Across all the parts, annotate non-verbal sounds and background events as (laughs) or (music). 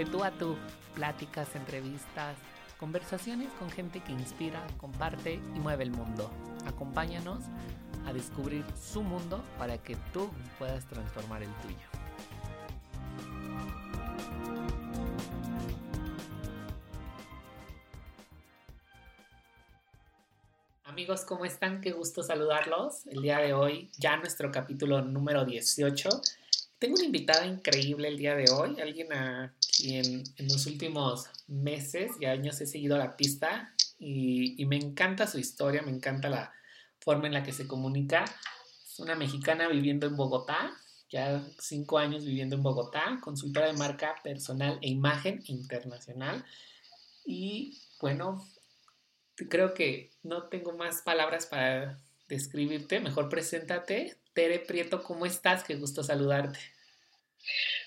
De tú a tú, pláticas, entrevistas, conversaciones con gente que inspira, comparte y mueve el mundo. Acompáñanos a descubrir su mundo para que tú puedas transformar el tuyo. Amigos, ¿cómo están? Qué gusto saludarlos. El día de hoy, ya nuestro capítulo número 18. Tengo una invitada increíble el día de hoy, alguien a quien en los últimos meses y años he seguido la pista y, me encanta su historia, me encanta la forma en la que se comunica. Es una mexicana viviendo en Bogotá, ya cinco años viviendo en Bogotá, consultora de marca personal e imagen internacional. Y bueno, creo que no tengo más palabras para describirte. Mejor preséntate. Tere Prieto, ¿cómo estás? Qué gusto saludarte.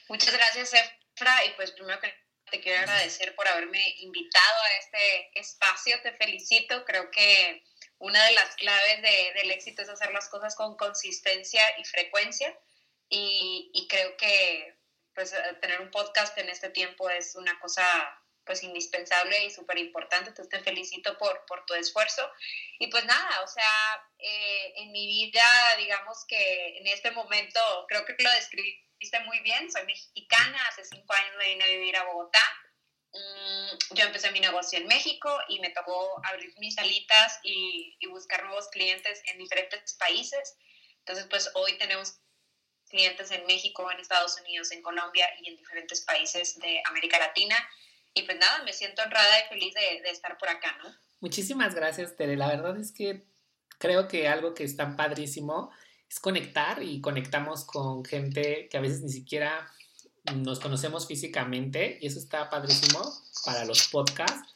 Muchas gracias, Efra. Y pues primero que te quiero agradecer por haberme invitado a este espacio. Te felicito. Creo que una de las claves de, del éxito es hacer las cosas con consistencia y frecuencia. Y, y creo que pues tener un podcast en este tiempo es una cosa pues indispensable y súper importante, entonces te felicito por, por tu esfuerzo. Y pues nada, o sea, eh, en mi vida, digamos que en este momento, creo que lo describiste muy bien, soy mexicana, hace cinco años me vine a vivir a Bogotá, mm, yo empecé mi negocio en México y me tocó abrir mis alitas y, y buscar nuevos clientes en diferentes países. Entonces, pues hoy tenemos clientes en México, en Estados Unidos, en Colombia y en diferentes países de América Latina. Y pues nada, me siento honrada y feliz de, de, estar por acá, ¿no? Muchísimas gracias, Tere. La verdad es que creo que algo que es tan padrísimo es conectar y conectamos con gente que a veces ni siquiera nos conocemos físicamente y eso está padrísimo para los podcasts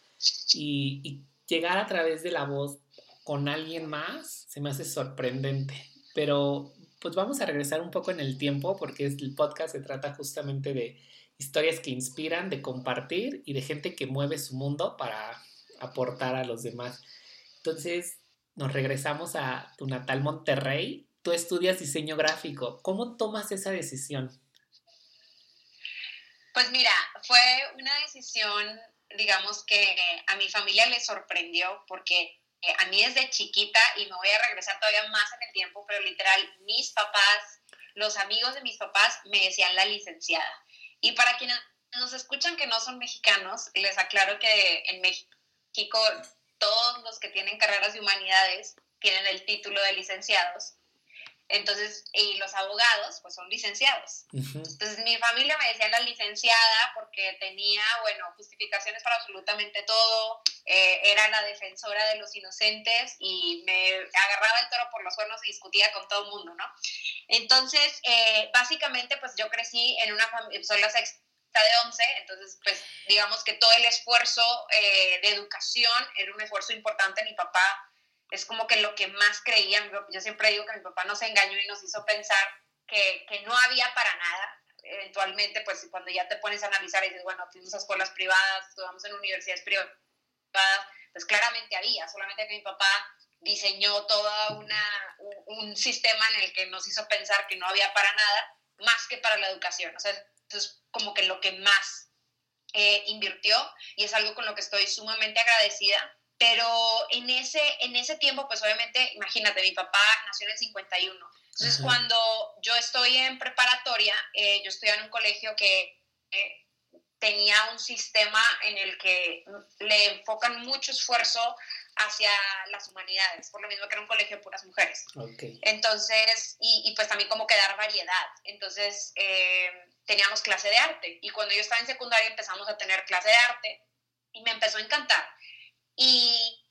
y, y llegar a través de la voz con alguien más se me hace sorprendente. Pero pues vamos a regresar un poco en el tiempo porque el podcast se trata justamente de historias que inspiran, de compartir y de gente que mueve su mundo para aportar a los demás. Entonces, nos regresamos a tu natal Monterrey. Tú estudias diseño gráfico. ¿Cómo tomas esa decisión? Pues mira, fue una decisión, digamos que a mi familia le sorprendió porque a mí desde chiquita, y me voy a regresar todavía más en el tiempo, pero literal, mis papás, los amigos de mis papás me decían la licenciada. Y para quienes nos escuchan que no son mexicanos, les aclaro que en México todos los que tienen carreras de humanidades tienen el título de licenciados. Entonces, y los abogados, pues son licenciados. Uh -huh. Entonces, mi familia me decía la licenciada porque tenía, bueno, justificaciones para absolutamente todo, eh, era la defensora de los inocentes y me agarraba el toro por los cuernos y discutía con todo el mundo, ¿no? Entonces, eh, básicamente, pues yo crecí en una familia, soy la sexta de 11, entonces, pues digamos que todo el esfuerzo eh, de educación era un esfuerzo importante. Mi papá es como que lo que más creía, yo siempre digo que mi papá nos engañó y nos hizo pensar que, que no había para nada. Eventualmente, pues cuando ya te pones a analizar y dices, bueno, fuimos a escuelas privadas, estudiamos en universidades privadas, pues claramente había, solamente que mi papá diseñó todo un, un, sistema en el que nos hizo pensar que no había para nada, más que para la educación. O sea, eso es como que lo que más eh, invirtió y es algo con lo que estoy sumamente agradecida pero en ese, en ese tiempo, pues obviamente, imagínate, mi papá nació en el 51. Entonces, cuando yo estoy en preparatoria, eh, yo estoy en un colegio que eh, tenía un sistema en el que le enfocan mucho esfuerzo hacia las humanidades, por lo mismo que era un colegio de puras mujeres. Okay. Entonces, y, y, pues también como que dar variedad. Entonces, eh, teníamos clase de arte. Y cuando yo estaba en secundaria empezamos a tener clase de arte y me empezó a encantar y,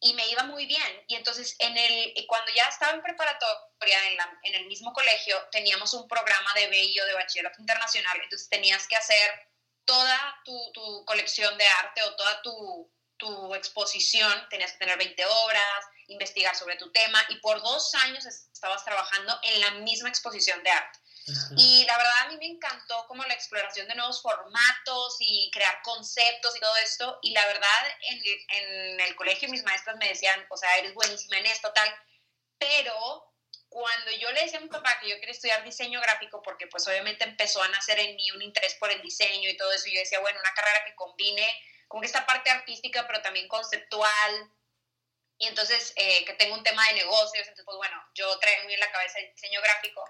y, me iba muy bien. Y entonces, en el, cuando ya estaba en preparatoria, en, en el mismo colegio, teníamos un programa de BI o de bachillerato internacional, entonces tenías que hacer toda tu, tu colección de arte o toda tu, tu exposición, tenías que tener 20 horas, investigar sobre tu tema, y por dos años estabas trabajando en la misma exposición de arte. Y la verdad a mí me encantó como la exploración de nuevos formatos y crear conceptos y todo esto. Y la verdad en, en el colegio mis maestras me decían, o sea, eres buenísima en esto, tal. Pero cuando yo le decía a mi papá que yo quería estudiar diseño gráfico, porque pues obviamente empezó a nacer en mí un interés por el diseño y todo eso, yo decía, bueno, una carrera que combine con esta parte artística, pero también conceptual, y entonces eh, que tengo un tema de negocios, entonces pues bueno, yo traigo muy en la cabeza el diseño gráfico.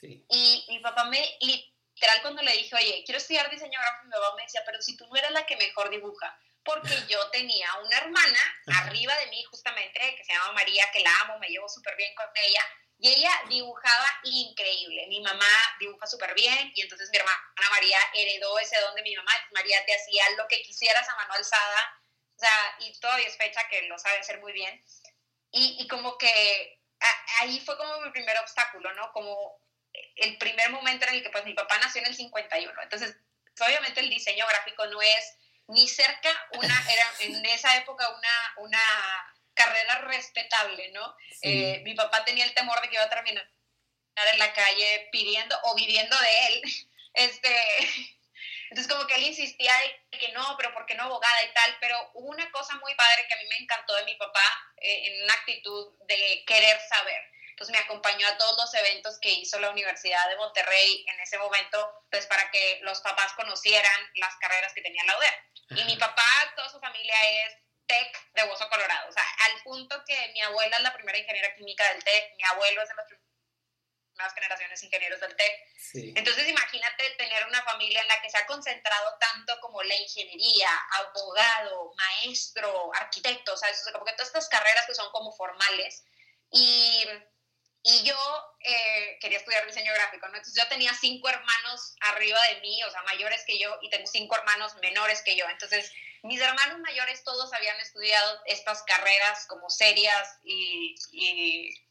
Sí. Y mi papá me, literal cuando le dije, oye, quiero estudiar diseño gráfico, mi papá me decía, pero si tú no eres la que mejor dibuja, porque (laughs) yo tenía una hermana arriba de mí justamente, que se llama María, que la amo, me llevo súper bien con ella, y ella dibujaba increíble. Mi mamá dibuja súper bien y entonces mi hermana María heredó ese don de mi mamá. María te hacía lo que quisieras a mano alzada. O sea, y todavía es fecha que lo sabe hacer muy bien. Y, y como que ahí fue como mi primer obstáculo, ¿no? Como el primer momento en el que pues mi papá nació en el 51. Entonces, obviamente el diseño gráfico no es ni cerca una, era (laughs) en esa época una, una carrera respetable, ¿no? Eh, mi papá tenía el temor de que iba a terminar en la calle pidiendo o viviendo de él. (laughs) Este, entonces como que él insistía de que no, pero ¿por qué no abogada y tal? Pero hubo una cosa muy padre que a mí me encantó de mi papá eh, en una actitud de querer saber. Entonces me acompañó a todos los eventos que hizo la Universidad de Monterrey en ese momento, pues para que los papás conocieran las carreras que tenía la UDEM. Y mi papá, toda su familia es TEC de Hueso Colorado. O sea, al punto que mi abuela es la primera ingeniera química del TEC, mi abuelo es de las primeras generaciones ingenieros del TEC. Entonces, imagínate tener una familia en la que se ha concentrado tanto como la ingeniería, abogado, maestro, arquitecto, o sea, como que todas estas carreras que son como formales. Y, y yo eh, quería estudiar diseño gráfico, ¿no? Entonces yo tenía cinco hermanos arriba de mí, o sea, mayores que yo, y tengo cinco hermanos menores que yo. Entonces, mis hermanos mayores todos habían estudiado estas carreras como serias y,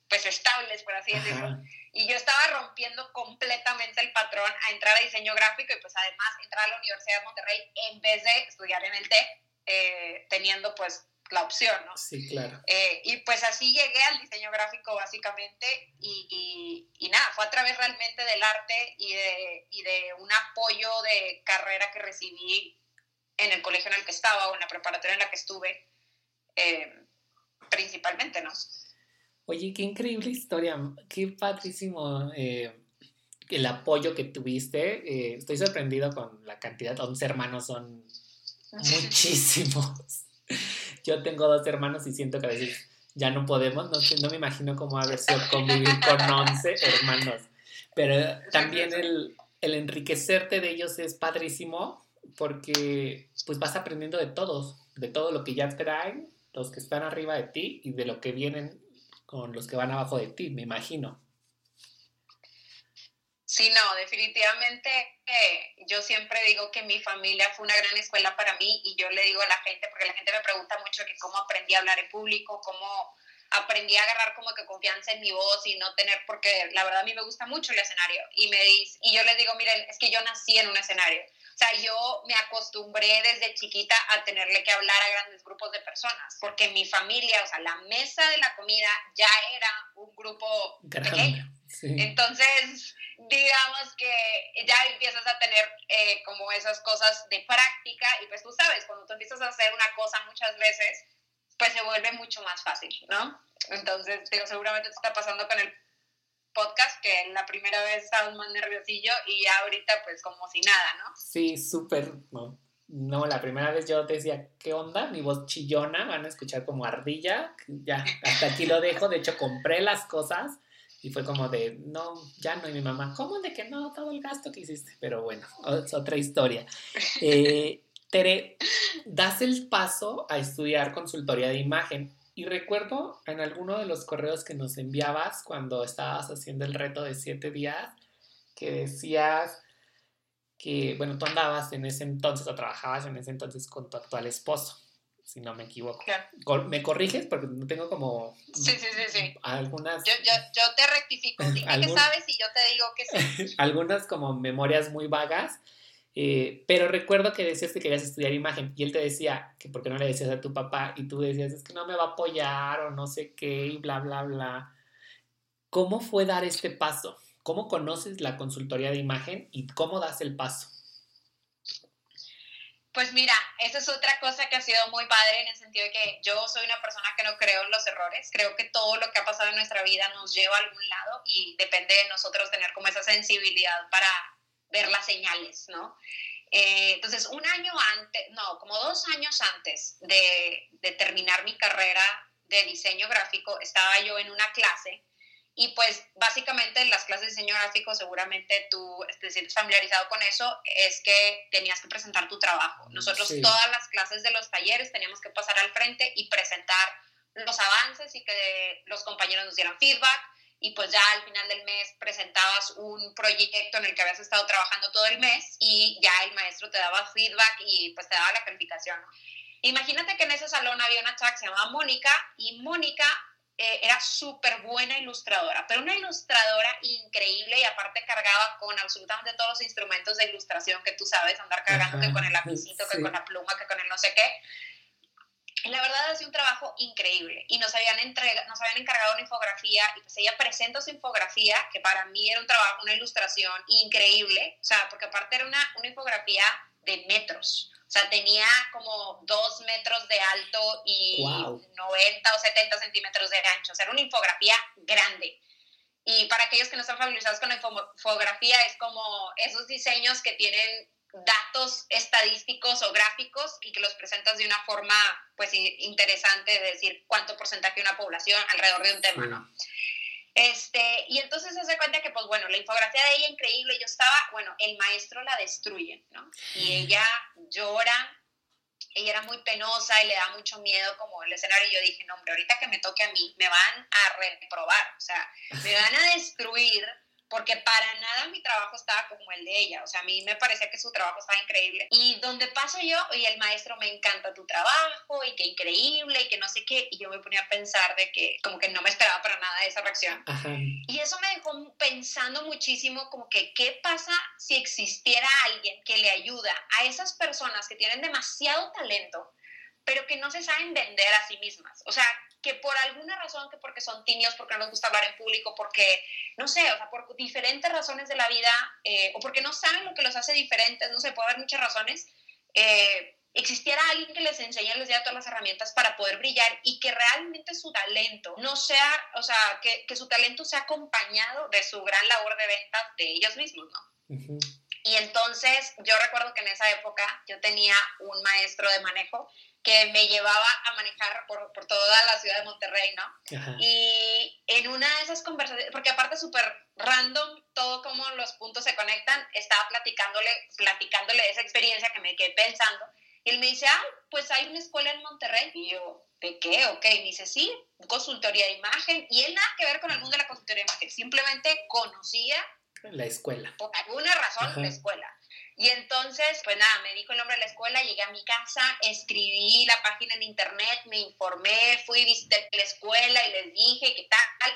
pues estables, por así decirlo. Y yo estaba rompiendo completamente el patrón a entrar a diseño gráfico y pues además entrar a la Universidad de Monterrey en vez de estudiar en el TEC, eh, teniendo pues la opción, ¿no? Sí, claro. Eh, y pues así llegué al diseño gráfico básicamente y, y, nada, fue a través realmente del arte y de, y de un apoyo de carrera que recibí en el colegio en el que estaba o en la preparatoria en la que estuve, eh, principalmente, ¿no? Oye, qué increíble historia, qué padrísimo eh, el apoyo que tuviste. Eh, estoy sorprendido con la cantidad, 11 hermanos son (laughs) muchísimos. Yo tengo dos hermanos y siento que a veces ya no podemos, no, no me imagino cómo haber sido convivir con 11 hermanos, pero también el, el enriquecerte de ellos es padrísimo porque pues vas aprendiendo de todos, de todo lo que ya traen, los que están arriba de ti y de lo que vienen con los que van abajo de ti, me imagino. Sí, no, definitivamente eh, yo siempre digo que mi familia fue una gran escuela para mí y yo le digo a la gente, porque la gente me pregunta mucho que cómo aprendí a hablar en público, cómo aprendí a agarrar como que confianza en mi voz y no tener, porque la verdad a mí me gusta mucho el escenario y me dice, y yo les digo, miren, es que yo nací en un escenario o sea, yo me acostumbré desde chiquita a tenerle que hablar a grandes grupos de personas, porque mi familia, o sea, la mesa de la comida ya era un grupo pequeño. Entonces, digamos que ya empiezas a tener eh, como esas cosas de práctica y pues tú sabes, cuando tú empiezas a hacer una cosa muchas veces, pues se vuelve mucho más fácil, ¿no? Entonces, digo, seguramente te está pasando con el podcast, que la primera vez estaba más nerviosillo y ya ahorita pues como si nada, ¿no? Sí, súper, no. No, la primera vez yo te decía, ¿qué onda? Mi voz chillona, van a escuchar como ardilla, ya, hasta aquí lo dejo, de hecho compré las cosas y fue como de, no, ya no, y mi mamá, ¿cómo de que no? Todo el gasto que hiciste, pero bueno, es otra historia. Eh, Tere, das el paso a estudiar consultoría de imagen. Y recuerdo en alguno de los correos que nos enviabas cuando estabas haciendo el reto de siete días, que decías que, bueno, tú andabas en ese entonces o trabajabas en ese entonces con tu actual esposo, si no me equivoco. ¿Me corriges? Porque no tengo como... Sí, sí, sí, sí. Algunas... Yo, yo, yo te rectifico. Dime que sabes y yo te digo que sí. (laughs) algunas como memorias muy vagas eh, pero recuerdo que decías que querías estudiar imagen y él te decía que por qué no le decías a tu papá y tú decías es que no me va a apoyar o no sé qué y bla, bla, bla. ¿Cómo fue dar este paso? ¿Cómo conoces la consultoría de imagen y cómo das el paso? Pues mira, esa es otra cosa que ha sido muy padre en el sentido de que yo soy una persona que no creo en los errores. Creo que todo lo que ha pasado en nuestra vida nos lleva a algún lado y depende de nosotros tener como esa sensibilidad para ver las señales, ¿no? Eh, entonces, un año antes, no, como dos años antes de, de terminar mi carrera de diseño gráfico, estaba yo en una clase y pues básicamente en las clases de diseño gráfico seguramente tú te sientes familiarizado con eso, es que tenías que presentar tu trabajo. Nosotros todas las clases de los talleres teníamos que pasar al frente y presentar los avances y que los compañeros nos dieran feedback y pues ya al final del mes presentabas un proyecto en el que habías estado trabajando todo el mes y ya el maestro te daba feedback y pues te daba la calificación. Imagínate que en ese salón había una chava que se llamaba Mónica y Mónica eh, era súper buena ilustradora, pero una ilustradora increíble y aparte cargaba con absolutamente todos los instrumentos de ilustración que tú sabes, andar cargando que con el lapicito, que con la pluma, que con el no sé qué. La verdad sido un trabajo increíble y nos habían, entrega, nos habían encargado una infografía y pues ella presenta su infografía, que para mí era un trabajo, una ilustración increíble, o sea, porque aparte era una, una infografía de metros. O sea, tenía como dos metros de alto y 90 o 70 centímetros de ancho. O sea, era una infografía grande. Y para aquellos que no están familiarizados con la infografía, es como esos diseños que tienen datos estadísticos o gráficos y que los presentas de una forma pues interesante de decir cuánto porcentaje de una población alrededor de un tema, ¿no? Este, y entonces se hace cuenta que, pues bueno, la infografía de ella increíble, yo estaba, bueno, el maestro la destruye, ¿no? Y ella llora, ella era muy penosa y le da mucho miedo como el escenario. Y yo dije, no, hombre, ahorita que me toque a mí, me van a reprobar, o sea, me van a destruir porque para nada mi trabajo estaba como el de ella, o sea, a mí me parecía que su trabajo estaba increíble. Y donde paso yo, y el maestro me encanta tu trabajo, y qué increíble, y que no sé qué, y yo me ponía a pensar de que como que no me esperaba para nada esa reacción. Y eso me dejó pensando muchísimo como que qué pasa si existiera alguien que le ayuda a esas personas que tienen demasiado talento, pero que no se saben vender a sí mismas. O sea, que por alguna razón, que porque son tímidos, porque no les gusta hablar en público, porque, no sé, o sea, por diferentes razones de la vida, eh, o porque no saben lo que los hace diferentes, no sé, puede haber muchas razones, eh, existiera alguien que les enseñe, les diera todas las herramientas para poder brillar y que realmente su talento no sea, o sea, que, que su talento sea acompañado de su gran labor de ventas de ellos mismos, ¿no? Y entonces yo recuerdo que en esa época yo tenía un maestro de manejo que me llevaba a manejar por, por toda la ciudad de Monterrey, ¿no? Y en una de esas conversaciones, porque aparte súper random todo cómo los puntos se conectan, estaba platicándole, platicándole esa experiencia que me quedé pensando. Y él me dice, ah, pues hay una escuela en Monterrey. Y yo, ¿de qué? Ok, me dice, sí, consultoría de imagen. Y él nada que ver con el mundo de la consultoría de imagen, simplemente conocía la escuela. Por alguna razón, la escuela. Y entonces, pues nada, me dijo el nombre de la escuela, llegué a mi casa, escribí la página en internet, me informé, fui, visité la escuela y les dije qué tal,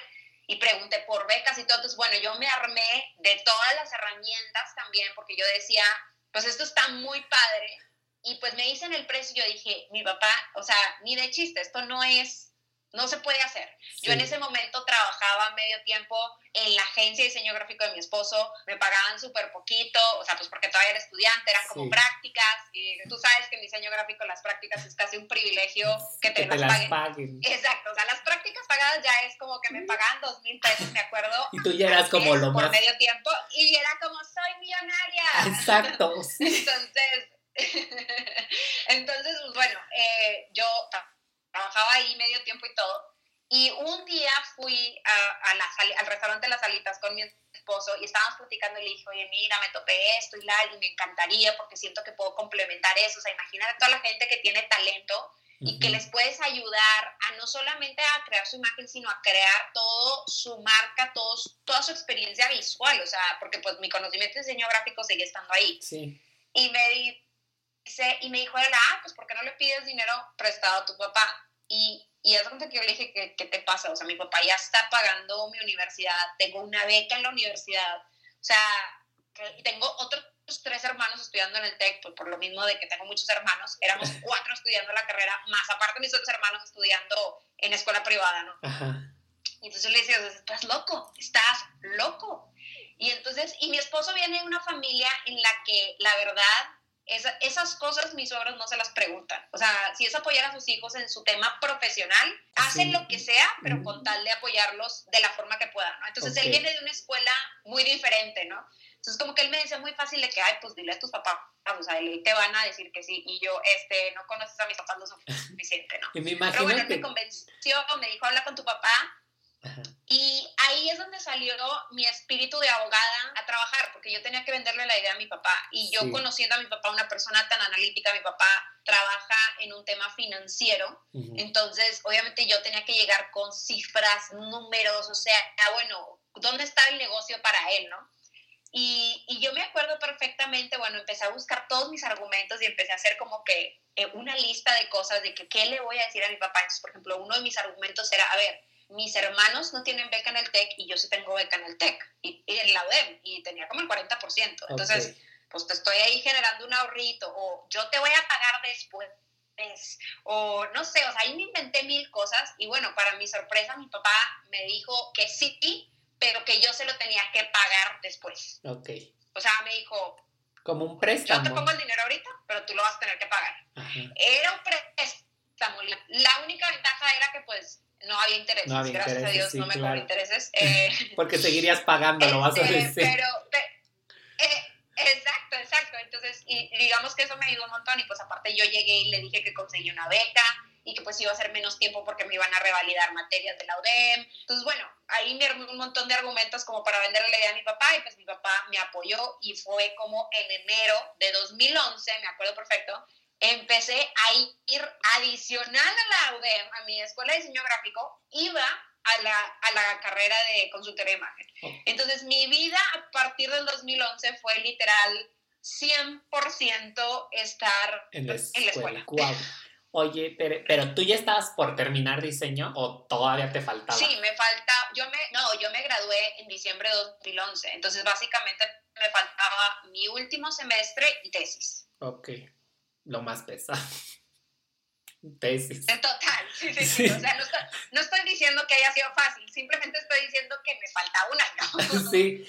y pregunté por becas y todo. Entonces, bueno, yo me armé de todas las herramientas también, porque yo decía, pues esto está muy padre. Y pues me dicen el precio y yo dije, mi papá, o sea, ni de chiste, esto no es no se puede hacer. Yo en ese momento trabajaba medio tiempo en la agencia de diseño gráfico de mi esposo, me pagaban súper poquito, o sea, pues porque todavía era estudiante, eran como prácticas, y tú sabes que en diseño gráfico las prácticas es casi un privilegio que te, las, paguen. Exacto, o sea, las prácticas pagadas ya es como que me pagaban dos mil pesos, me acuerdo. (laughs) Y tú ya eras como lo más... Por medio tiempo, y era como, soy millonaria. (laughs) Exacto. (laughs) Entonces... Entonces, pues, bueno, eh, yo trabajaba ahí medio tiempo y todo. Y un día fui a, la al restaurante Las Salitas con mi esposo y estábamos platicando y le dije, oye, mira, me topé esto y la, y me encantaría porque siento que puedo complementar eso. O sea, imagínate toda la gente que tiene talento y que les puedes ayudar a no solamente a crear su imagen, sino a crear todo su marca, toda su experiencia visual. O sea, porque pues mi conocimiento de diseño gráfico sigue estando ahí. Sí. Y me y me dijo ah, pues ¿por qué no le pides dinero prestado a tu papá? Y, y es que yo le dije, ¿qué, ¿qué, te pasa? O sea, mi papá ya está pagando mi universidad, tengo una beca en la universidad, o sea, tengo otros tres hermanos estudiando en el TEC, pues por lo mismo de que tengo muchos hermanos, éramos (laughs) cuatro estudiando la carrera, más aparte mis otros hermanos estudiando en escuela privada, ¿no? Y entonces le decía, estás loco, estás loco. Y entonces, y mi esposo viene de una familia en la que la verdad esas cosas mis suegros no se las preguntan. O sea, si es apoyar a sus hijos en su tema profesional, hacen lo que sea, pero con tal de apoyarlos de la forma que puedan, ¿no? Entonces él viene de una escuela muy diferente, ¿no? Entonces como que él me decía muy fácil de que, ay, pues dile a tus papás, o sea, te van a decir que sí, y yo, este, no conoces a mis papás lo (laughs) suficiente, ¿no? Y me imagino pero bueno, que... me convenció, me dijo, habla con tu papá, y ahí es donde salió mi espíritu de abogada a trabajar, porque yo tenía que venderle la idea a mi papá. Y yo conociendo a mi papá, una persona tan analítica, mi papá trabaja en un tema financiero. Entonces, obviamente yo tenía que llegar con cifras, números, o sea, ah, bueno, ¿dónde está el negocio para él, no? Y, y, yo me acuerdo perfectamente, bueno, empecé a buscar todos mis argumentos y empecé a hacer como que eh, una lista de cosas de que qué le voy a decir a mi papá. Entonces, por ejemplo, uno de mis argumentos era, a ver, mis hermanos no tienen beca en el TEC y yo sí tengo beca en el TEC y, en la UDEM y tenía como el 40%. Entonces, pues te estoy ahí generando un ahorrito o yo te voy a pagar después. O no sé, o sea, ahí me inventé mil cosas y bueno, para mi sorpresa mi papá me dijo que sí, pero que yo se lo tenía que pagar después. Ok. O sea, me dijo... Como un préstamo. Yo te pongo el dinero ahorita, pero tú lo vas a tener que pagar. Era un préstamo. La única ventaja era que pues no había intereses, gracias a Dios no me claro. intereses. Eh, (laughs) Porque seguirías pagando, lo vas a este, decir. Pero, eh, exacto, exacto. Entonces, y, digamos que eso me ayudó un montón y pues aparte yo llegué y le dije que conseguí una beca y que pues iba a ser menos tiempo porque me iban a revalidar materias de la UDEM. Entonces, bueno, ahí me armé un montón de argumentos como para venderle la idea a mi papá y pues mi papá me apoyó y fue como en enero de 2011, me acuerdo perfecto, empecé a ir adicional a la UDEM, a mi escuela de diseño gráfico, iba a la, a la carrera de consultoría de imagen. Entonces, mi vida a partir del 2011 fue literal 100% estar en la escuela. Oye, pero, tú ya estabas por terminar diseño o todavía te faltaba? Sí, me falta, yo me, no, yo me gradué en diciembre de 2011, entonces básicamente me faltaba mi último semestre y tesis. Ok lo más pesado. (laughs) Tesis. En total, sí, sí, sí. O sea, no estoy, diciendo que haya sido fácil, simplemente estoy diciendo que me falta un año. (laughs) Sí.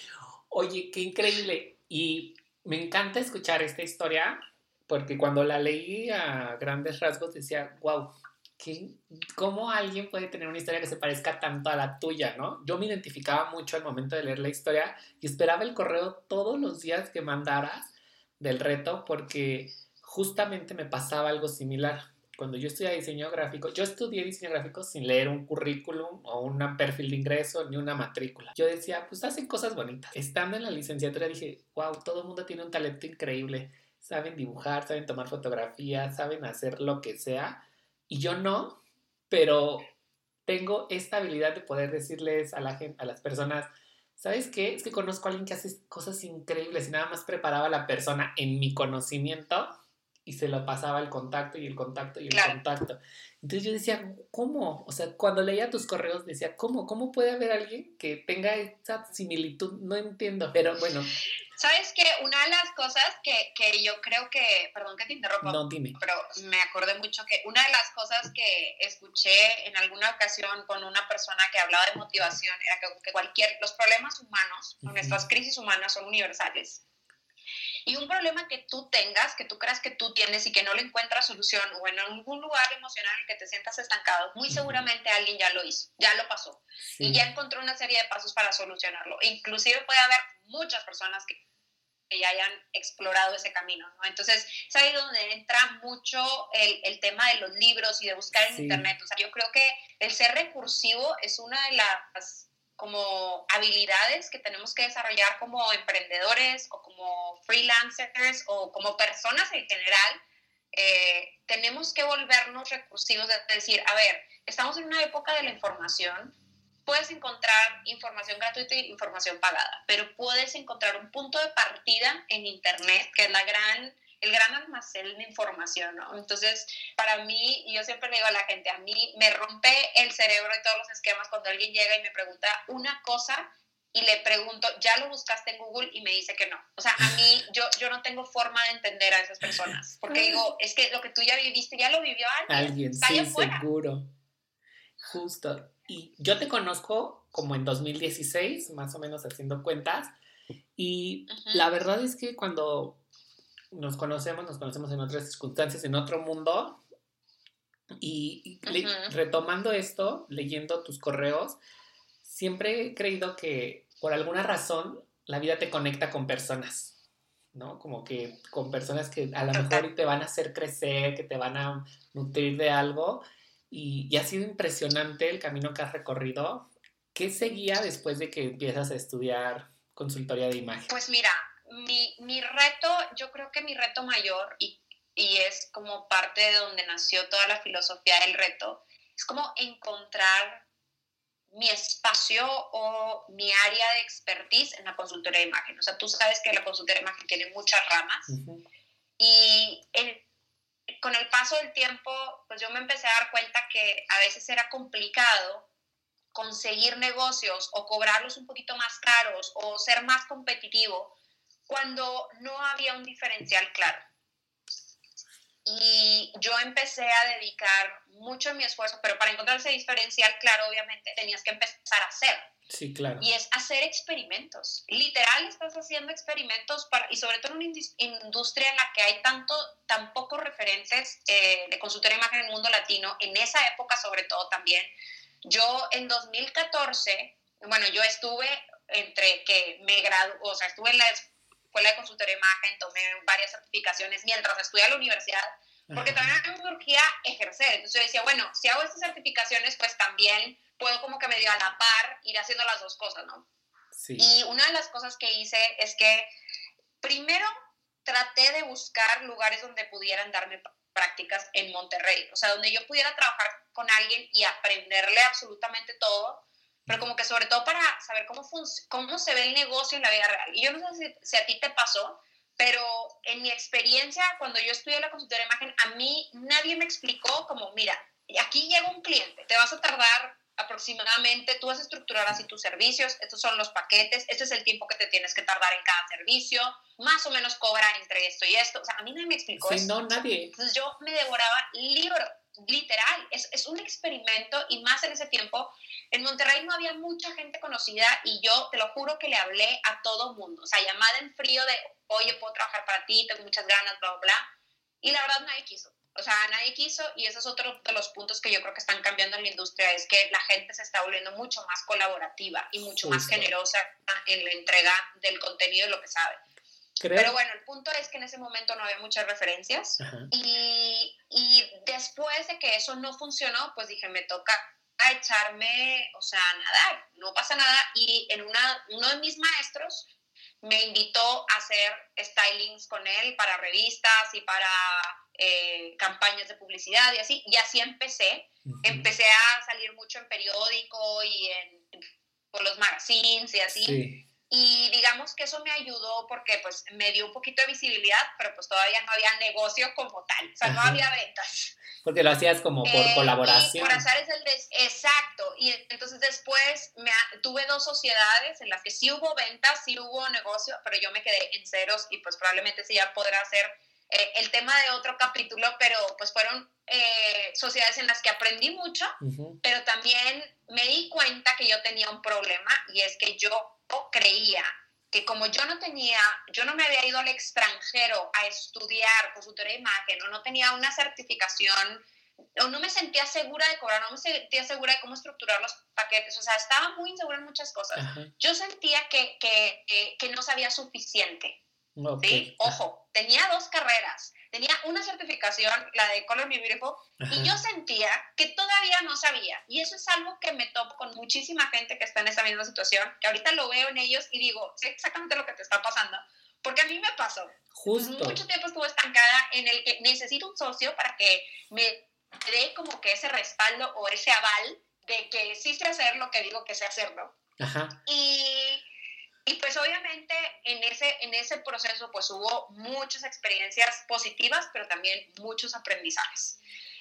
Oye, qué increíble. Y me encanta escuchar esta historia porque cuando la leí a grandes rasgos decía, wow, ¿qué, ¿cómo alguien puede tener una historia que se parezca tanto a la tuya, no? Yo me identificaba mucho al momento de leer la historia y esperaba el correo todos los días que mandaras del reto porque justamente me pasaba algo similar. Cuando yo estudié diseño gráfico, yo estudié diseño gráfico sin leer un currículum o un perfil de ingreso ni una matrícula. Yo decía, pues hacen cosas bonitas. Estando en la licenciatura dije, wow, todo el mundo tiene un talento increíble. Saben dibujar, saben tomar fotografías, saben hacer lo que sea. Y yo no, pero tengo esta habilidad de poder decirles a la gente, a las personas, ¿sabes qué? Es que conozco a alguien que hace cosas increíbles y nada más preparaba a la persona en mi conocimiento y se lo pasaba el contacto y el contacto y el contacto. Entonces yo decía, ¿cómo? O sea, cuando leía tus correos decía, ¿cómo? ¿Cómo puede haber alguien que tenga esa similitud? No entiendo, pero bueno. ¿Sabes qué? Una de las cosas que, que yo creo que, perdón que te interrumpa, no, dime. pero me acordé mucho que una de las cosas que escuché en alguna ocasión con una persona que hablaba de motivación era que, cualquier, los problemas humanos, nuestras crisis humanas son universales y un problema que tú tengas, que tú creas que tú tienes y que no le encuentras solución o en algún lugar emocional en el que te sientas estancado, muy seguramente alguien ya lo hizo, ya lo pasó y ya encontró una serie de pasos para solucionarlo. inclusive puede haber muchas personas que ya hayan explorado ese camino, ¿no? Entonces, es ahí donde entra mucho el, el tema de los libros y de buscar en internet. O sea, yo creo que el ser recursivo es una de las como habilidades que tenemos que desarrollar como emprendedores o como freelancers o como personas en general, eh, tenemos que volvernos recursivos, de decir, a ver, estamos en una época de la información, puedes encontrar información gratuita y información pagada, pero puedes encontrar un punto de partida en Internet, que es la gran el gran almacén de información, ¿no? Entonces, para mí, yo siempre le digo a la gente, a mí me rompe el cerebro y todos los esquemas cuando alguien llega y me pregunta una cosa y le pregunto, ¿ya lo buscaste en Google? Y me dice que no. O sea, a mí, yo, yo no tengo forma de entender a esas personas, porque digo, es que lo que tú ya viviste, ya lo vivió alguien. Alguien, sí, seguro. Justo. Y yo te conozco como en 2016, más o menos haciendo cuentas, y la verdad es que cuando nos conocemos, nos conocemos en otras circunstancias, en otro mundo. Y, retomando esto, leyendo tus correos, siempre he creído que por alguna razón la vida te conecta con personas, ¿no? Como que con personas que a lo mejor te van a hacer crecer, que te van a nutrir de algo. Y, y ha sido impresionante el camino que has recorrido. ¿Qué seguía después de que empiezas a estudiar consultoría de imagen? Pues mira, mi, mi reto, yo creo que mi reto mayor, y, y es como parte de donde nació toda la filosofía del reto, es como encontrar mi espacio o mi área de expertise en la consultoría de imagen. O sea, tú sabes que la consultoría de imagen tiene muchas ramas y con el paso del tiempo, pues yo me empecé a dar cuenta que a veces era complicado conseguir negocios o cobrarlos un poquito más caros o ser más competitivo cuando no había un diferencial claro. Y yo empecé a dedicar mucho de mi esfuerzo, pero para encontrar ese diferencial claro, obviamente, tenías que empezar a hacer. Sí, claro. Y es hacer experimentos. Literal, estás haciendo experimentos para, y sobre todo en una industria en la que hay tanto, tan pocos referentes eh, de consultoría de imagen en el mundo latino, en esa época sobre todo también. Yo en 2014, bueno, yo estuve entre que me gradué, o sea, estuve en la escuela de consultoría de imagen, tomé varias certificaciones mientras estudiaba en la universidad, porque también a mí me urgía ejercer. Entonces yo decía, bueno, si hago estas certificaciones, pues también puedo como que medio a la par ir haciendo las dos cosas, ¿no? Sí. Y una de las cosas que hice es que primero traté de buscar lugares donde pudieran darme prácticas en Monterrey, o sea, donde yo pudiera trabajar con alguien y aprenderle absolutamente todo pero como que sobre todo para saber cómo, cómo se ve el negocio en la vida real. Y yo no sé si, a ti te pasó, pero en mi experiencia, cuando yo estudié la consultoría de imagen, a mí nadie me explicó como, mira, aquí llega un cliente, te vas a tardar aproximadamente, tú vas a estructurar así tus servicios, estos son los paquetes, este es el tiempo que te tienes que tardar en cada servicio, más o menos cobra entre esto y esto. O sea, a mí nadie me explicó sí, no, nadie. Entonces yo me devoraba libro, literal, es, es, un experimento y más en ese tiempo. En Monterrey no había mucha gente conocida y yo te lo juro que le hablé a todo mundo, o sea, llamada en frío de, oye, puedo trabajar para ti, tengo muchas ganas, bla, bla, bla. Y la verdad nadie quiso. O sea, nadie quiso y ese es otro de los puntos que yo creo que están cambiando en la industria, es que la gente se está volviendo mucho más colaborativa y mucho más generosa en la entrega del contenido y lo que sabe. Pero bueno, el punto es que en ese momento no había muchas referencias y, y, después de que eso no funcionó, pues dije, me toca a echarme, o sea, a nadar, no pasa nada. Y en una, uno de mis maestros me invitó a hacer stylings con él para revistas y para eh, campañas de publicidad y así. Y así empecé. Empecé a salir mucho en periódico y en, por los magazines y así. Sí. Y digamos que eso me ayudó porque pues me dio un poquito de visibilidad, pero pues todavía no había negocio como tal, o sea, no había ventas. Porque lo hacías como por eh, colaboración. por el Exacto, y entonces después me tuve dos sociedades en las que sí hubo ventas, sí hubo negocio, pero yo me quedé en ceros y pues probablemente sí ya podrá hacer eh, el tema de otro capítulo, pero pues fueron eh, sociedades en las que aprendí mucho, pero también me di cuenta que yo tenía un problema y es que yo creía que como yo no tenía, yo no me había ido al extranjero a estudiar consultoría de imagen o no tenía una certificación o no me sentía segura de cobrar, no me sentía segura de cómo estructurar los paquetes, o sea, estaba muy insegura en muchas cosas. Yo sentía que, que, que, no sabía suficiente. ¿sí? Ojo, tenía dos carreras, tenía una certificación, la de Color Me Beautiful, y yo sentía que todavía no sabía. Y eso es algo que me topo con muchísima gente que está en esa misma situación, que ahorita lo veo en ellos y digo, sé exactamente lo que te está pasando, porque a mí me pasó. Justo. Mucho tiempo estuve estancada en el que necesito un socio para que me dé como que ese respaldo o ese aval de que sí sé hacer lo que digo que sé hacerlo. Ajá. Y y pues obviamente en ese, en ese proceso pues hubo muchas experiencias positivas, pero también muchos aprendizajes.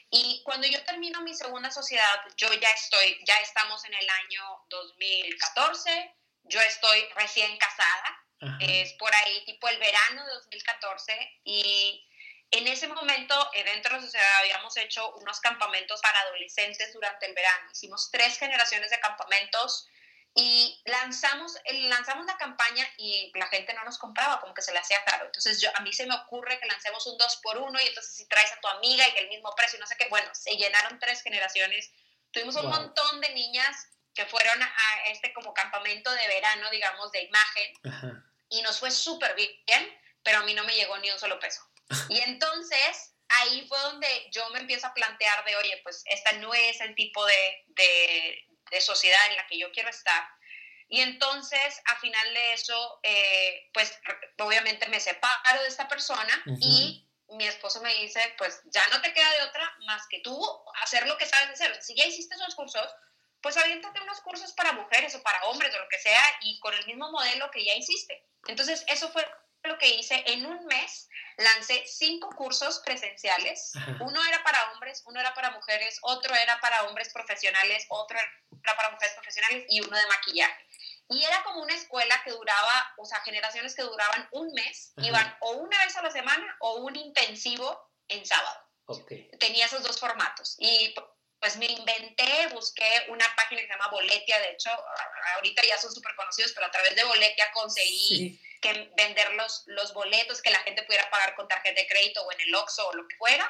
Y cuando yo termino mi segunda sociedad, yo ya estoy, ya estamos en el año 2014, yo estoy recién casada, es por ahí tipo el verano de 2014 y en ese momento eh, dentro de la sociedad habíamos hecho unos campamentos para adolescentes durante el verano. Hicimos tres generaciones de campamentos Y lanzamos, lanzamos la campaña y la gente no nos compraba, como que se le hacía caro. Entonces yo, a mí se me ocurre que lancemos un 2 por 1 y entonces si traes a tu amiga y que el mismo precio no sé qué, bueno, se llenaron tres generaciones. Tuvimos un montón de niñas que fueron a este como campamento de verano, digamos, de imagen. Y nos fue súper bien, pero a mí no me llegó ni un solo peso. (laughs) y entonces ahí fue donde yo me empiezo a plantear de, oye, pues esta no es el tipo de, de, de sociedad en la que yo quiero estar. Y entonces, a final de eso, eh, pues obviamente me separo de esta persona y mi esposo me dice, pues ya no te queda de otra más que tú hacer lo que sabes hacer. Si ya hiciste esos cursos, pues aviéntate unos cursos para mujeres o para hombres o lo que sea y con el mismo modelo que ya hiciste. Entonces, eso fue lo que hice en un mes. Lancé cinco cursos presenciales. Uno era para hombres, uno era para mujeres, otro era para hombres profesionales, otro era para mujeres profesionales y uno de maquillaje. Y era como una escuela que duraba, o sea, generaciones que duraban un mes, iban o una vez a la semana o un intensivo en sábado. Tenía esos dos formatos. Y pues me inventé, busqué una página que se llama Boletia, de hecho, ahorita ya son súper conocidos, pero a través de Boletia conseguí que vender los, los boletos, que la gente pudiera pagar con tarjeta de crédito o en el Oxxo o lo que fuera.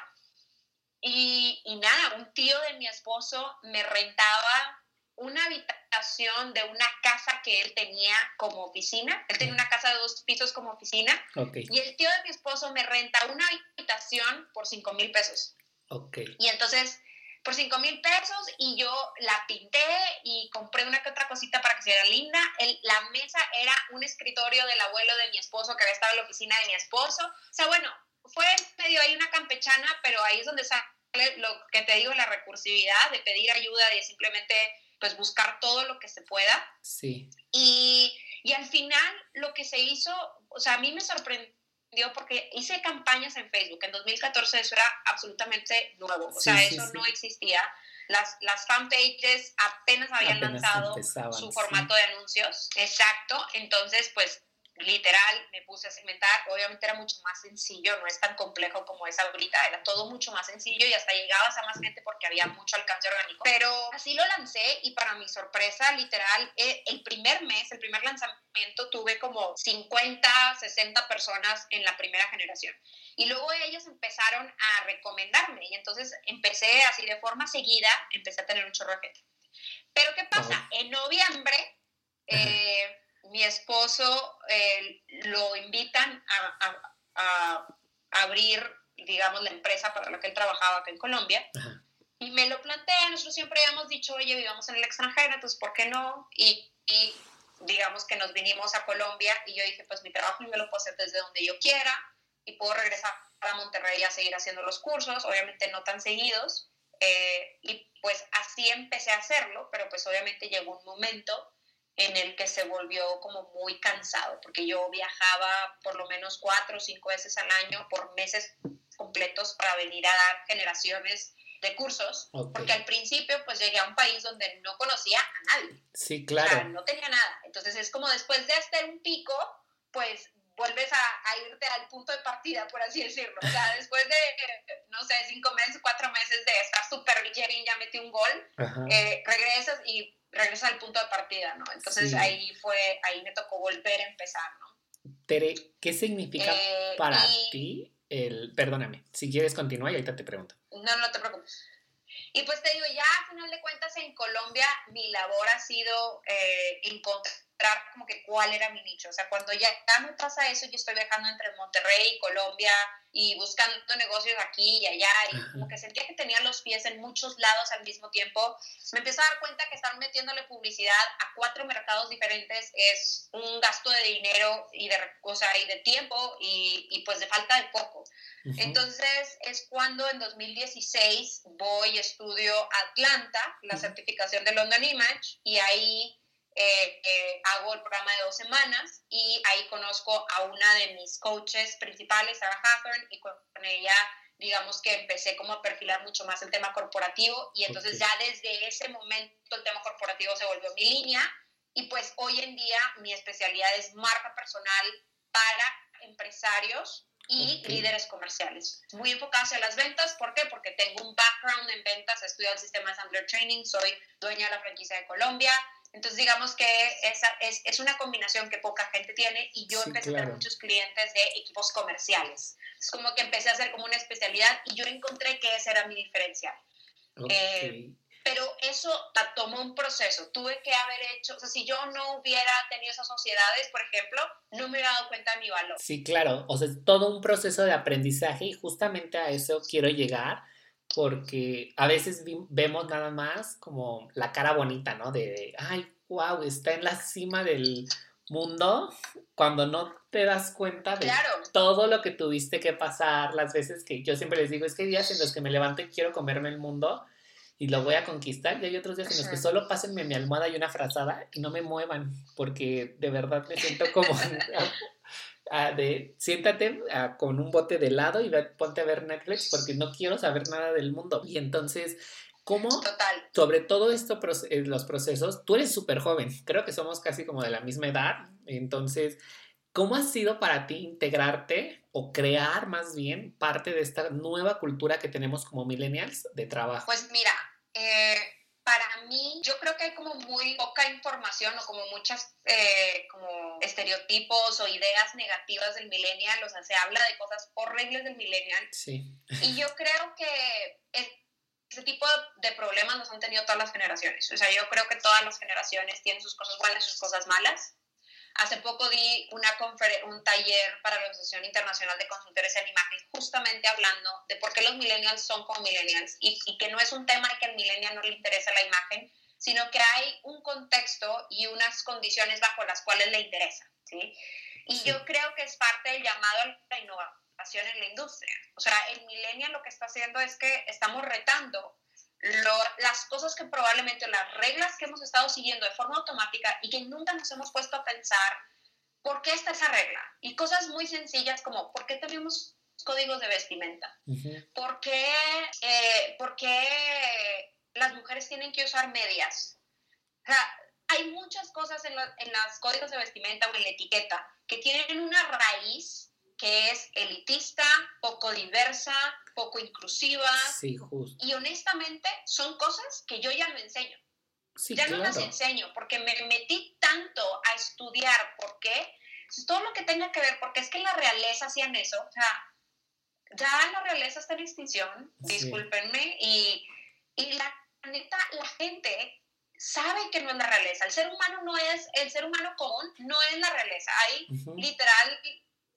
Y, y nada, un tío de mi esposo me rentaba una habitación de una casa que él tenía como oficina. Él tenía una casa de dos pisos como oficina. Y el tío de mi esposo me renta una habitación por 5 mil pesos. Okay. Y entonces por 5 mil pesos y yo la pinté y compré una que otra cosita para que se viera linda. El, la mesa era un escritorio del abuelo de mi esposo que había estado en la oficina de mi esposo. O sea, bueno, fue medio ahí una campechana, pero ahí es donde sale lo que te digo, la recursividad de pedir ayuda, de simplemente pues buscar todo lo que se pueda. Sí. Y, y al final lo que se hizo, o sea, a mí me sorprendió porque hice campañas en Facebook. En 2014 eso era absolutamente nuevo. O sea, eso no existía. Las, las fanpages apenas habían lanzado su formato de anuncios. Exacto. Entonces, pues literal me puse a segmentar, obviamente era mucho más sencillo, no es tan complejo como es ahorita, era todo mucho más sencillo y hasta llegabas a más gente porque había mucho alcance orgánico. Pero así lo lancé y para mi sorpresa, literal, eh, el primer mes, el primer lanzamiento tuve como 50, 60 personas en la primera generación. Y luego ellos empezaron a recomendarme y entonces empecé así de forma seguida, empecé a tener un chorro de gente. Pero ¿qué pasa? En noviembre... Eh, mi esposo eh, lo invitan a, abrir, digamos, la empresa para la que él trabajaba acá en Colombia. Y me lo plantea, nosotros siempre habíamos dicho, oye, vivamos en el extranjero, entonces, ¿por qué no? Y, y, digamos que nos vinimos a Colombia y yo dije, pues mi trabajo yo lo puedo hacer desde donde yo quiera y puedo regresar a Monterrey a seguir haciendo los cursos, obviamente no tan seguidos. Eh, y pues así empecé a hacerlo, pero pues obviamente llegó un momento en el que se volvió como muy cansado, porque yo viajaba por lo menos cuatro o cinco veces al año por meses completos para venir a dar generaciones de cursos, porque al principio pues llegué a un país donde no conocía a nadie. Sí, claro. O sea, no tenía nada. Entonces es como después de hacer un pico, pues vuelves a, irte al punto de partida, por así decirlo. O sea, (laughs) después de, no sé, cinco meses, cuatro meses de estar súper bien, ya metí un gol, eh, regresas y regresas al punto de partida, ¿no? Entonces ahí fue, ahí me tocó volver a empezar, ¿no? Tere, ¿qué significa eh, para ti el, perdóname, si quieres continuar y ahorita te pregunto. No, no te preocupes. Y pues te digo, ya a final de cuentas en Colombia mi labor ha sido eh, encontrar como que cuál era mi nicho. O sea, cuando ya, me pasa eso, yo estoy viajando entre Monterrey y Colombia y buscando negocios aquí y allá y como que sentía que tenía los pies en muchos lados al mismo tiempo, me empecé a dar cuenta que estar metiéndole publicidad a cuatro mercados diferentes es un gasto de dinero y de, o sea, y de tiempo y, y, pues de falta de poco. Entonces es cuando en 2016 voy estudio Atlanta, la certificación de London Image y ahí eh, eh, hago el programa de dos semanas y ahí conozco a una de mis coaches principales, Sarah Hathorn, y con ella digamos que empecé como a perfilar mucho más el tema corporativo y entonces ya desde ese momento el tema corporativo se volvió mi línea y pues hoy en día mi especialidad es marca personal para empresarios y líderes comerciales. Muy enfocada hacia las ventas, ¿por qué? Porque tengo un background en ventas, he estudiado el sistema de Sandler Training, soy dueña de la franquicia de Colombia, Entonces, digamos que esa es, es una combinación que poca gente tiene y yo empecé a tener muchos clientes de equipos comerciales. Es como que empecé a hacer como una especialidad y yo encontré que ese era mi diferencial. Eh, pero eso tomó un proceso. Tuve que haber hecho, o sea, si yo no hubiera tenido esas sociedades, por ejemplo, no me hubiera dado cuenta de mi valor. Sí, claro. O sea, es todo un proceso de aprendizaje y justamente a eso quiero llegar porque a veces vemos nada más como la cara bonita, ¿no? De, ay, wow, está en la cima del mundo, cuando no te das cuenta de todo lo que tuviste que pasar, las veces que yo siempre les digo, es que hay días en los que me levanto y quiero comerme el mundo y lo voy a conquistar, y hay otros días en los que solo pásenme mi almohada y una frazada y no me muevan, porque de verdad me siento como (laughs) de siéntate con un bote de helado y ponte a ver Netflix porque no quiero saber nada del mundo. Y entonces, ¿cómo? Total. Sobre todo esto, eh, los procesos, tú eres súper joven, creo que somos casi como de la misma edad, entonces, ¿cómo ha sido para ti integrarte o crear más bien parte de esta nueva cultura que tenemos como millennials de trabajo? Pues mira, eh para mí, yo creo que hay como muy poca información o como muchas eh, como estereotipos o ideas negativas del millennial, o sea, se habla de cosas horribles del millennial. Sí. Y yo creo que ese tipo de problemas los han tenido todas las generaciones. O sea, yo creo que todas las generaciones tienen sus cosas buenas y sus cosas malas. Hace poco di una un taller para la Asociación Internacional de Consultores en Imagen, justamente hablando de por qué los millennials son como millennials y, y que no es un tema de que al millennial no le interesa la imagen, sino que hay un contexto y unas condiciones bajo las cuales le interesa. ¿sí? Y yo creo que es parte del llamado a la innovación en la industria. O sea, el millennial lo que está haciendo es que estamos retando las cosas que probablemente, las reglas que hemos estado siguiendo de forma automática y que nunca nos hemos puesto a pensar por qué está esa regla. Y cosas muy sencillas como por qué tenemos códigos de vestimenta, ¿Por, qué, eh, por, qué, las mujeres tienen que usar medias. O sea, hay muchas cosas en, en los códigos de vestimenta o en la etiqueta que tienen una raíz que es elitista, poco diversa, poco inclusiva. Sí, justo. Y honestamente son cosas que yo ya no enseño. ya no las enseño porque me metí tanto a estudiar por qué. Todo lo que tenga que ver, porque es que la realeza hacían eso. O sea, ya la realeza está en extinción, discúlpenme, y, y la neta, la gente sabe que no es la realeza. El ser humano no es, el ser humano común no es la realeza. Hay literal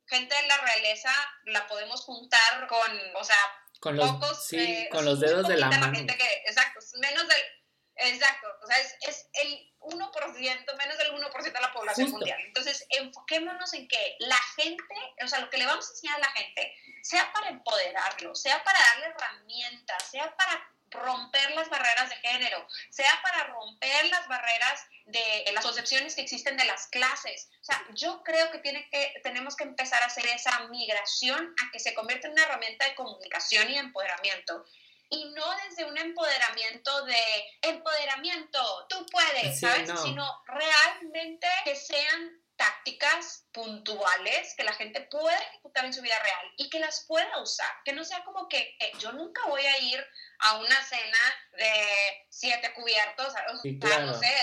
gente de la realeza la podemos juntar con, o sea, con los, pocos, sí, eh, con los dedos de la mano. exacto, menos del, exacto, o sea, es, es el 1%, menos del 1% de la población mundial. Entonces, enfoquémonos en que la gente, o sea, lo que le vamos a enseñar a la gente, sea para empoderarlo, sea para darle herramientas, sea para romper las barreras de género, sea para romper las barreras de las concepciones que existen de las clases. O sea, yo creo que, tiene que tenemos que empezar a hacer esa migración a que se convierta en una herramienta de comunicación y empoderamiento. Y no desde un empoderamiento de empoderamiento, tú puedes, ¿sabes? Sino realmente que sean tácticas puntuales que la gente pueda ejecutar en su vida real y que las pueda usar, que no sea como que eh, yo nunca voy a ir a una cena de siete cubiertos, o sea, no sé,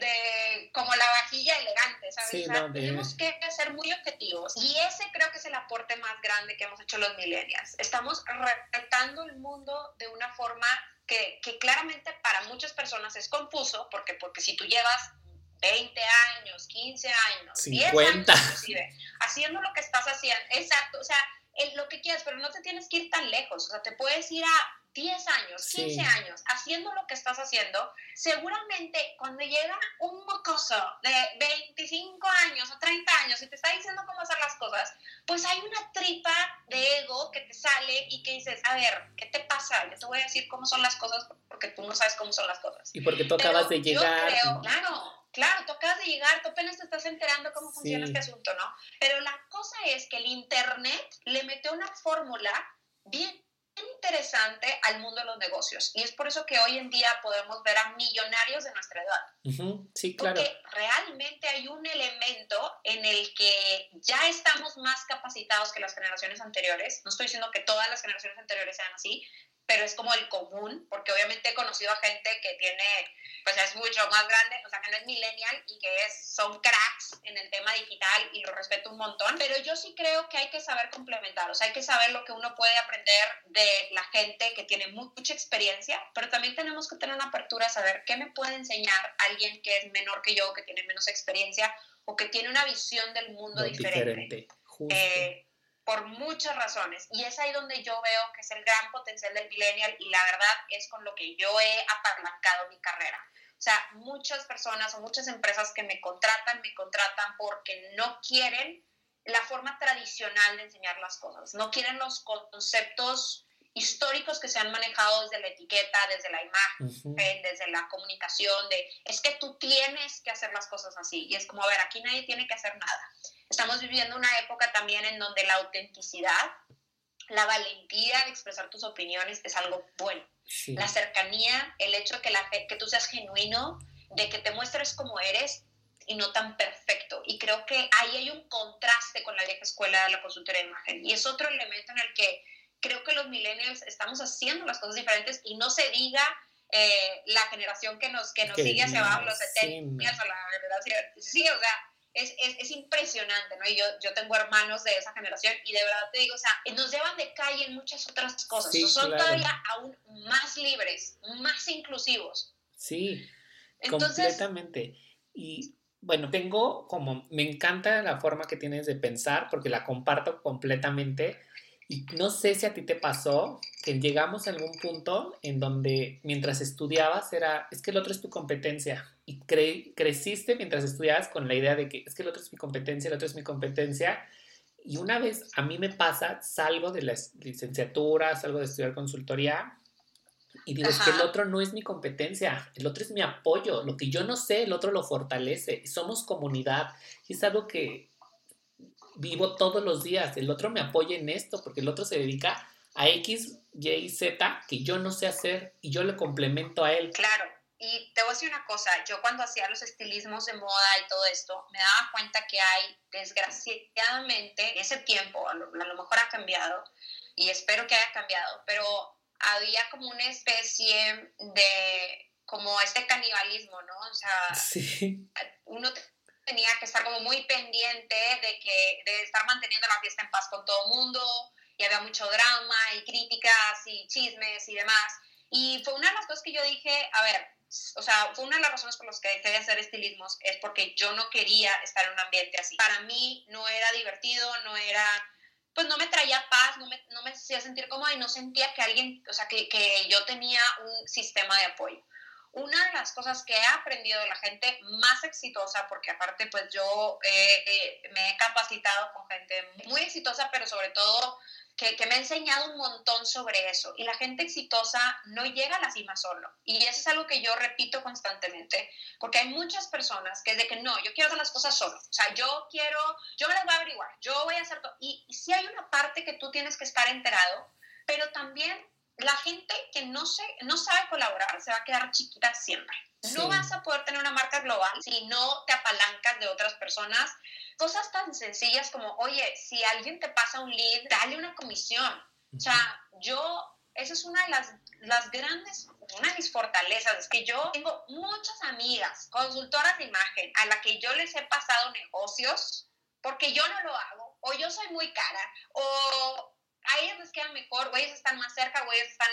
de, como la vajilla elegante, ¿sabes? tenemos que ser muy objetivos y ese creo que es el aporte más grande que hemos hecho los millennials. Estamos retando el mundo de una forma que, que claramente para muchas personas es confuso, porque, porque si tú llevas 20 años, 15 años, 10 años inclusive, haciendo lo que estás haciendo. Exacto, o sea, lo que quieras, pero no te tienes que ir tan lejos, o sea, te puedes ir a 10 años, 15 años, haciendo lo que estás haciendo, seguramente cuando llega un mocoso de 25 años o 30 años y te está diciendo cómo hacer las cosas, pues hay una tripa de ego que te sale y que dices, a ver, ¿qué te pasa? Yo te voy a decir cómo son las cosas porque tú no sabes cómo son las cosas. Y porque tú acabas de llegar. Yo creo, claro, Claro, tú acabas de llegar, tú apenas te estás enterando cómo funciona este asunto, ¿no? Pero la cosa es que el Internet le metió una fórmula bien interesante al mundo de los negocios. Y es por eso que hoy en día podemos ver a millonarios de nuestra edad. Sí, claro. Porque realmente hay un elemento en el que ya estamos más capacitados que las generaciones anteriores. No estoy diciendo que todas las generaciones anteriores sean así, pero es como el común, porque obviamente he conocido a gente que tiene, pues es mucho más grande, o sea, que no es millennial y que es, son cracks en el tema digital y lo respeto un montón, pero yo sí creo que hay que saber complementar, o sea, hay que saber lo que uno puede aprender de la gente que tiene mucha experiencia, pero también tenemos que tener una apertura a saber qué me puede enseñar alguien que es menor que yo, que tiene menos experiencia o que tiene una visión del mundo diferente. diferente. Eh, por muchas razones. Y es ahí donde yo veo que es el gran potencial del millennial y la verdad es con lo que yo he apalancado mi carrera. O sea, muchas personas o muchas empresas que me contratan, me contratan porque no quieren la forma tradicional de enseñar las cosas, no quieren los conceptos históricos que se han manejado desde la etiqueta, desde la imagen, desde la comunicación, de es que tú tienes que hacer las cosas así. Y es como, a ver, aquí nadie tiene que hacer nada. Estamos viviendo una época también en donde la autenticidad, la valentía de expresar tus opiniones es algo bueno. La cercanía, el hecho de que, la, que tú seas genuino, de que te muestres como eres y no tan perfecto. Y creo que ahí hay un contraste con la vieja escuela de la consultoría de imagen. Y es otro elemento en el que creo que los millennials estamos haciendo las cosas diferentes y no se diga eh, la generación que nos, que nos sigue hacia abajo, los 70 sí, la sí, o sea, es, es, es, impresionante, ¿no? Y yo, yo tengo hermanos de esa generación y de verdad te digo, o sea, nos llevan de calle en muchas otras cosas. son todavía aún más libres, más inclusivos. Sí, completamente. Y bueno, tengo como, me encanta la forma que tienes de pensar porque la comparto completamente. Y no sé si a ti te pasó que llegamos a algún punto en donde mientras estudiabas era, es que el otro es tu competencia. Y creciste mientras estudiabas con la idea de que es que el otro es mi competencia, el otro es mi competencia. Y una vez a mí me pasa, salgo de la licenciatura, salgo de estudiar consultoría y digo, es que el otro no es mi competencia, el otro es mi apoyo. Lo que yo no sé, el otro lo fortalece. Somos comunidad. Y es algo que vivo todos los días, el otro me apoya en esto, porque el otro se dedica a X, Y, Z que yo no sé hacer y yo le complemento a él. Claro, y te voy a decir una cosa, yo cuando hacía los estilismos de moda y todo esto, me daba cuenta que hay, desgraciadamente, ese tiempo, a lo, mejor ha cambiado y espero que haya cambiado, pero había como una especie de, como este canibalismo, ¿no? O sea, sí. uno tenía que estar como muy pendiente de, que, de estar manteniendo la fiesta en paz con todo el mundo, y había mucho drama y críticas y chismes y demás. Y fue una de las cosas que yo dije, a ver, o sea, fue una de las razones por las que dejé de hacer estilismos, es porque yo no quería estar en un ambiente así. Para mí no era divertido, no era, pues no me traía paz, no me, no me hacía sentir cómoda y no sentía que alguien, o sea, que, que yo tenía un sistema de apoyo una de las cosas que he aprendido de la gente más exitosa, porque aparte pues yo me he capacitado con gente muy exitosa, pero sobre todo que, que, me ha enseñado un montón sobre eso. Y la gente exitosa no llega a la cima solo. Y eso es algo que yo repito constantemente, porque hay muchas personas que es de que no, yo quiero hacer las cosas solo. O sea, yo quiero, yo me las voy a averiguar, yo voy a hacer todo. Y, y sí hay una parte que tú tienes que estar enterado, pero también la gente que no, se, no sabe colaborar se va a quedar chiquita siempre. No vas a poder tener una marca global si no te apalancas de otras personas. Cosas tan sencillas como, oye, si alguien te pasa un lead, dale una comisión. O sea, yo, esa es una de las, las grandes, una de mis fortalezas, es que yo tengo muchas amigas, consultoras de imagen, a las que yo les he pasado negocios porque yo no lo hago, o yo soy muy cara, o a ellas les queda mejor, o ellas están más cerca, o ellas están,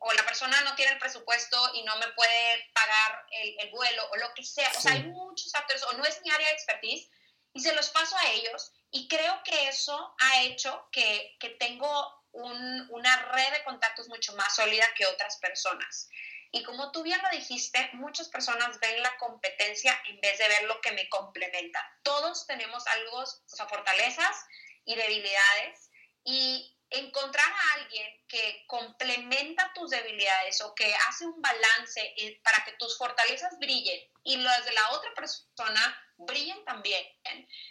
o la persona no tiene el presupuesto y no me puede pagar el, el vuelo, o lo que sea. O sea, hay muchos factores, o no es mi área de expertise, y se los paso a ellos. Y creo que eso ha hecho que, que tengo un, una red de contactos mucho más sólida que otras personas. Y como tú bien lo dijiste, muchas personas ven la competencia en vez de ver lo que me complementa. Todos tenemos algo, o sea, fortalezas y debilidades. Y encontrar a alguien que complementa tus debilidades o que hace un balance para que tus fortalezas brillen y las de la otra persona brillen también.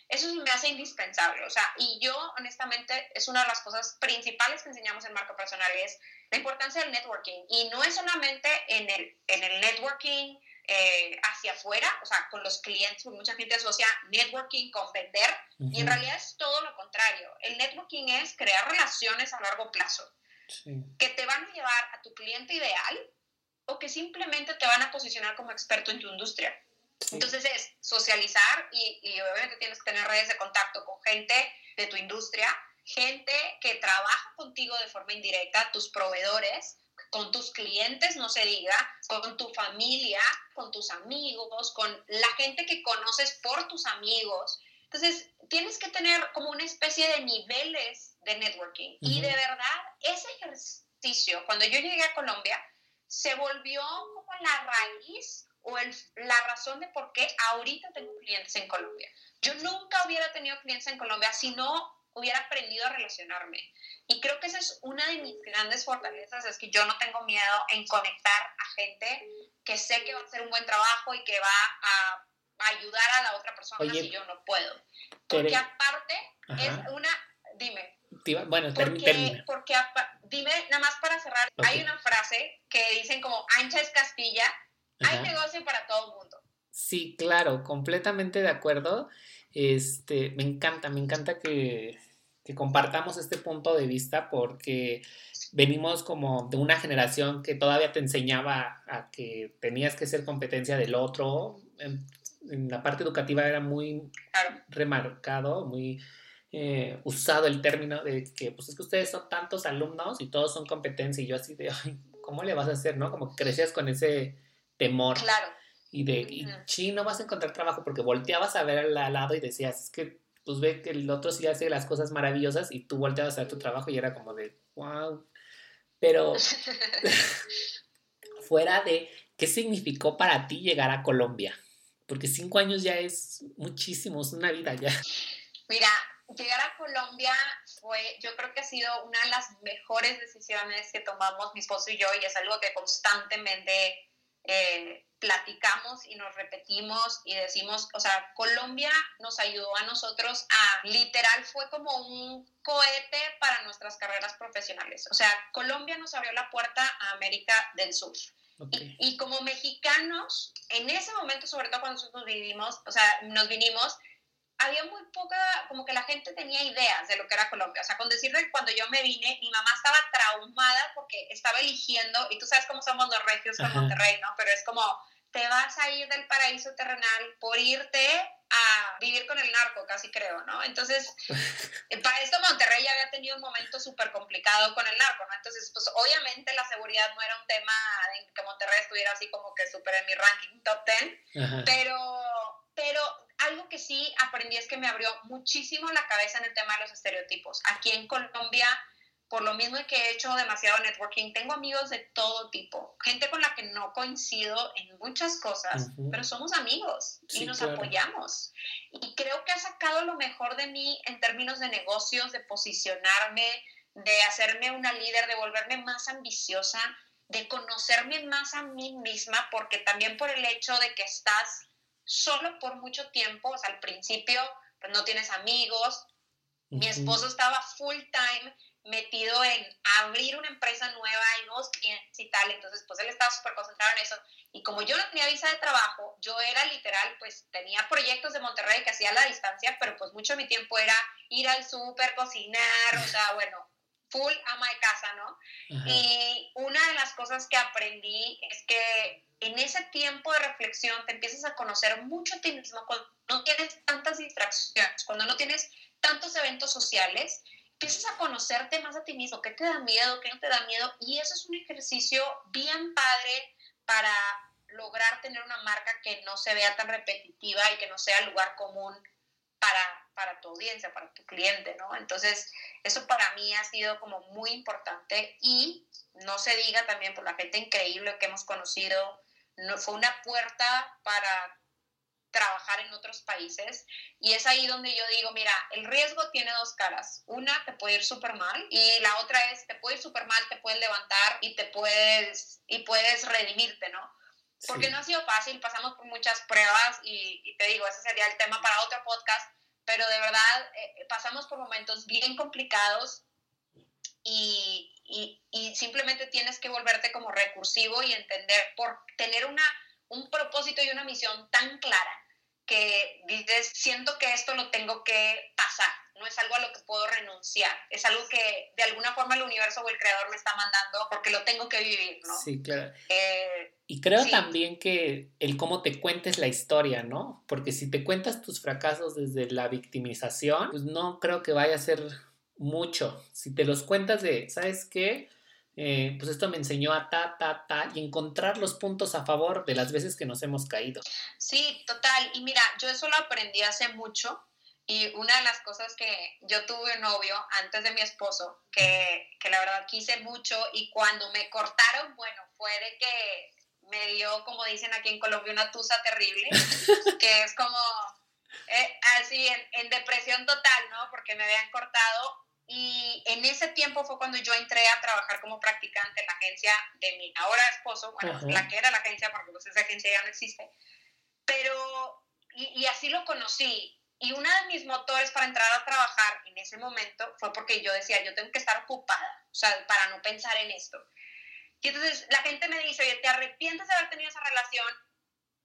Eso me hace indispensable. O sea, y yo honestamente es una de las cosas principales que enseñamos en marca personal es la importancia del networking. Y no es solamente en el, en el networking eh, hacia afuera, o sea, con los clientes, mucha gente asocia networking con vender, y en realidad es todo lo contrario. El networking es crear relaciones a largo plazo que te van a llevar a tu cliente ideal o que simplemente te van a posicionar como experto en tu industria. Entonces es socializar y, y, obviamente tienes que tener redes de contacto con gente de tu industria, gente que trabaja contigo de forma indirecta, tus proveedores, con tus clientes, no se diga, con tu familia, con tus amigos, con la gente que conoces por tus amigos. Entonces, tienes que tener como una especie de niveles de networking. Y de verdad, ese ejercicio, cuando yo llegué a Colombia, se volvió como la raíz o el, la razón de por qué ahorita tengo clientes en Colombia. Yo nunca hubiera tenido clientes en Colombia si no hubiera aprendido a relacionarme. Y creo que esa es una de mis grandes fortalezas, es que yo no tengo miedo en conectar a gente que sé que va a hacer un buen trabajo y que va a, ayudar a la otra persona si yo no puedo. Porque aparte es una, dime. Bueno, porque, porque dime, nada más para cerrar, hay una frase que dicen como ancha es Castilla, hay negocio para todo el mundo. Sí, claro, completamente de acuerdo. Este, me encanta, me encanta que, compartamos este punto de vista porque venimos como de una generación que todavía te enseñaba a que tenías que ser competencia del otro. En, la parte educativa era muy remarcado, muy eh, usado el término de que, pues es que ustedes son tantos alumnos y todos son competencia y yo así de, ¿cómo le vas a hacer, no? Como crecías con ese temor. Claro y de, y, no vas a encontrar trabajo porque volteabas a ver al lado y decías, es que pues ve que el otro sí hace las cosas maravillosas y tú volteabas a ver tu trabajo y era como de, wow. Pero (laughs) fuera de, ¿qué significó para ti llegar a Colombia? Porque cinco años ya es muchísimo, es una vida ya. Mira, llegar a Colombia fue, yo creo que ha sido una de las mejores decisiones que tomamos mi esposo y yo y es algo que constantemente eh, platicamos y nos repetimos y decimos, o sea, Colombia nos ayudó a nosotros a, literal, fue como un cohete para nuestras carreras profesionales. O sea, Colombia nos abrió la puerta a América del Sur. Y, y, como mexicanos, en ese momento, sobre todo cuando nosotros vivimos, o sea, nos vinimos, había muy poca, como que la gente tenía ideas de lo que era Colombia. O sea, con decirle que cuando yo me vine, mi mamá estaba traumada porque estaba eligiendo, y tú sabes cómo somos los regios con Monterrey, ¿no? Pero es como, te vas a ir del paraíso terrenal por irte a vivir con el narco, casi creo, ¿no? Entonces, (laughs) para esto Monterrey ya había tenido un momento súper complicado con el narco, ¿no? Entonces, pues obviamente la seguridad no era un tema en que Monterrey estuviera así como que súper en mi ranking top 10, pero, pero algo que sí aprendí es que me abrió muchísimo la cabeza en el tema de los estereotipos. Aquí en Colombia, por lo mismo que he hecho demasiado networking, tengo amigos de todo tipo, gente con la que no coincido en muchas cosas, pero somos amigos y nos apoyamos. Y creo que ha sacado lo mejor de mí en términos de negocios, de posicionarme, de hacerme una líder, de volverme más ambiciosa, de conocerme más a mí misma, porque también por el hecho de que estás solo por mucho tiempo, o sea, al principio pues no tienes amigos, mi esposo estaba full time metido en abrir una empresa nueva y nuevos clientes y tal, entonces pues él estaba súper concentrado en eso. Y como yo no tenía visa de trabajo, yo era literal, pues tenía proyectos de Monterrey que hacía a la distancia, pero pues mucho de mi tiempo era ir al súper, cocinar, o sea, bueno, full ama de casa, ¿no? Y una de las cosas que aprendí es que en ese tiempo de reflexión te empiezas a conocer mucho a ti mismo cuando no tienes tantas distracciones, cuando no tienes tantos eventos sociales, empiezas a conocerte más a ti mismo, qué te da miedo, qué no te da miedo, y eso es un ejercicio bien padre para lograr tener una marca que no se vea tan repetitiva y que no sea lugar común para, para tu audiencia, para tu cliente, ¿no? Entonces, eso para mí ha sido como muy importante y no se diga también por la gente increíble que hemos conocido, no, fue una puerta para trabajar en otros países y es ahí donde yo digo, mira, el riesgo tiene dos caras. Una, te puede ir súper mal y la otra es, te puede ir súper mal, te puedes levantar y te puedes, y puedes redimirte, ¿no? Porque no ha sido fácil, pasamos por muchas pruebas y, te digo, ese sería el tema para otro podcast, pero de verdad eh, pasamos por momentos bien complicados y, y, y, simplemente tienes que volverte como recursivo y entender por tener una, un propósito y una misión tan clara que dices, siento que esto lo tengo que pasar, no es algo a lo que puedo renunciar, es algo que de alguna forma el universo o el creador me está mandando porque lo tengo que vivir, ¿no? Sí, claro. Eh, y creo también que el cómo te cuentes la historia, ¿no? Porque si te cuentas tus fracasos desde la victimización, pues no creo que vaya a ser mucho. Si te los cuentas de, ¿sabes qué? Eh, pues esto me enseñó a ta, ta, ta, y encontrar los puntos a favor de las veces que nos hemos caído. Sí, total. Y mira, yo eso lo aprendí hace mucho. Y una de las cosas que yo tuve un novio antes de mi esposo, que, que la verdad quise mucho, y cuando me cortaron, bueno, fue de que me dio, como dicen aquí en Colombia, una tusa terrible, (laughs) que es como eh, así en, en, depresión total, ¿no? Porque me habían cortado y en ese tiempo fue cuando yo entré a trabajar como practicante en la agencia de mi ahora esposo, bueno, la que era la agencia, porque pues esa agencia ya no existe. Pero, y, y así lo conocí. Y uno de mis motores para entrar a trabajar en ese momento fue porque yo decía, yo tengo que estar ocupada, o sea, para no pensar en esto. Y entonces la gente me dice, oye, ¿te arrepientes de haber tenido esa relación?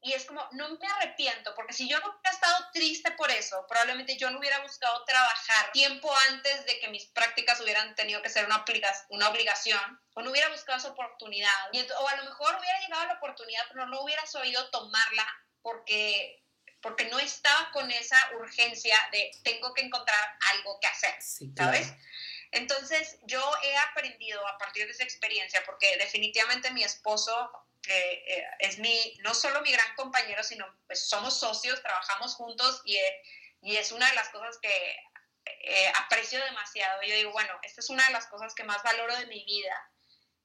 Y es como, no me arrepiento, porque si yo no hubiera estado triste por eso, probablemente yo no hubiera buscado trabajar tiempo antes de que mis prácticas hubieran tenido que ser una, una obligación, o no hubiera buscado esa oportunidad. Y, o a lo mejor hubiera llegado la oportunidad, pero no hubiera sabido tomarla porque, porque no estaba con esa urgencia de tengo que encontrar algo que hacer, ¿sabes? Entonces, yo he aprendido a partir de esa experiencia, porque definitivamente mi esposo eh, es mi, no solo mi gran compañero, sino pues somos socios, trabajamos juntos y, eh, y es una de las cosas que eh, aprecio demasiado. Yo digo, bueno, esta es una de las cosas que más valoro de mi vida.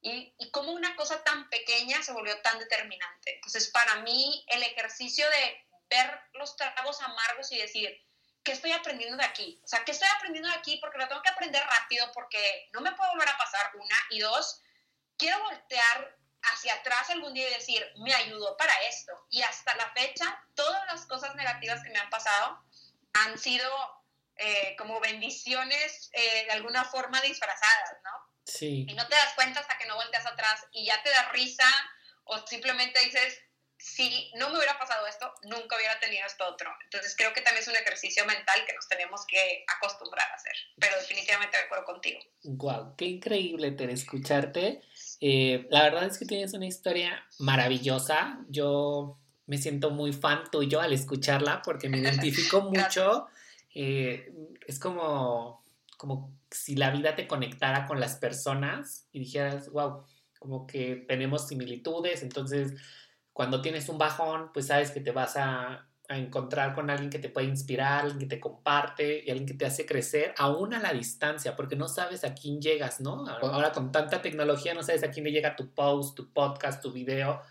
Y, y cómo una cosa tan pequeña se volvió tan determinante. Entonces, para mí, el ejercicio de ver los tragos amargos y decir, ¿qué estoy aprendiendo de aquí? O sea, ¿qué estoy aprendiendo de aquí? Porque lo tengo que aprender rápido, porque no me puedo volver a pasar una. Y dos, quiero voltear hacia atrás algún día y decir, me ayudó para esto. Y hasta la fecha, todas las cosas negativas que me han pasado han sido eh, como bendiciones eh, de alguna forma disfrazadas, ¿no? Sí. Y no te das cuenta hasta que no volteas atrás y ya te da risa o simplemente dices, si no me hubiera pasado esto, nunca hubiera tenido esto otro. Entonces creo que también es un ejercicio mental que nos tenemos que acostumbrar a hacer. Pero definitivamente de acuerdo contigo. Wow, qué increíble tener escucharte. Eh, la verdad es que tienes una historia maravillosa. Yo me siento muy fan tuyo al escucharla porque me (laughs) identifico mucho. Eh, es como, como si la vida te conectara con las personas y dijeras, wow, como que tenemos similitudes, entonces cuando tienes un bajón, pues sabes que te vas a, encontrar con alguien que te puede inspirar, alguien que te comparte y alguien que te hace crecer, aún a la distancia, porque no sabes a quién llegas, ¿no? Ahora con tanta tecnología no sabes a quién le llega tu post, tu podcast, tu video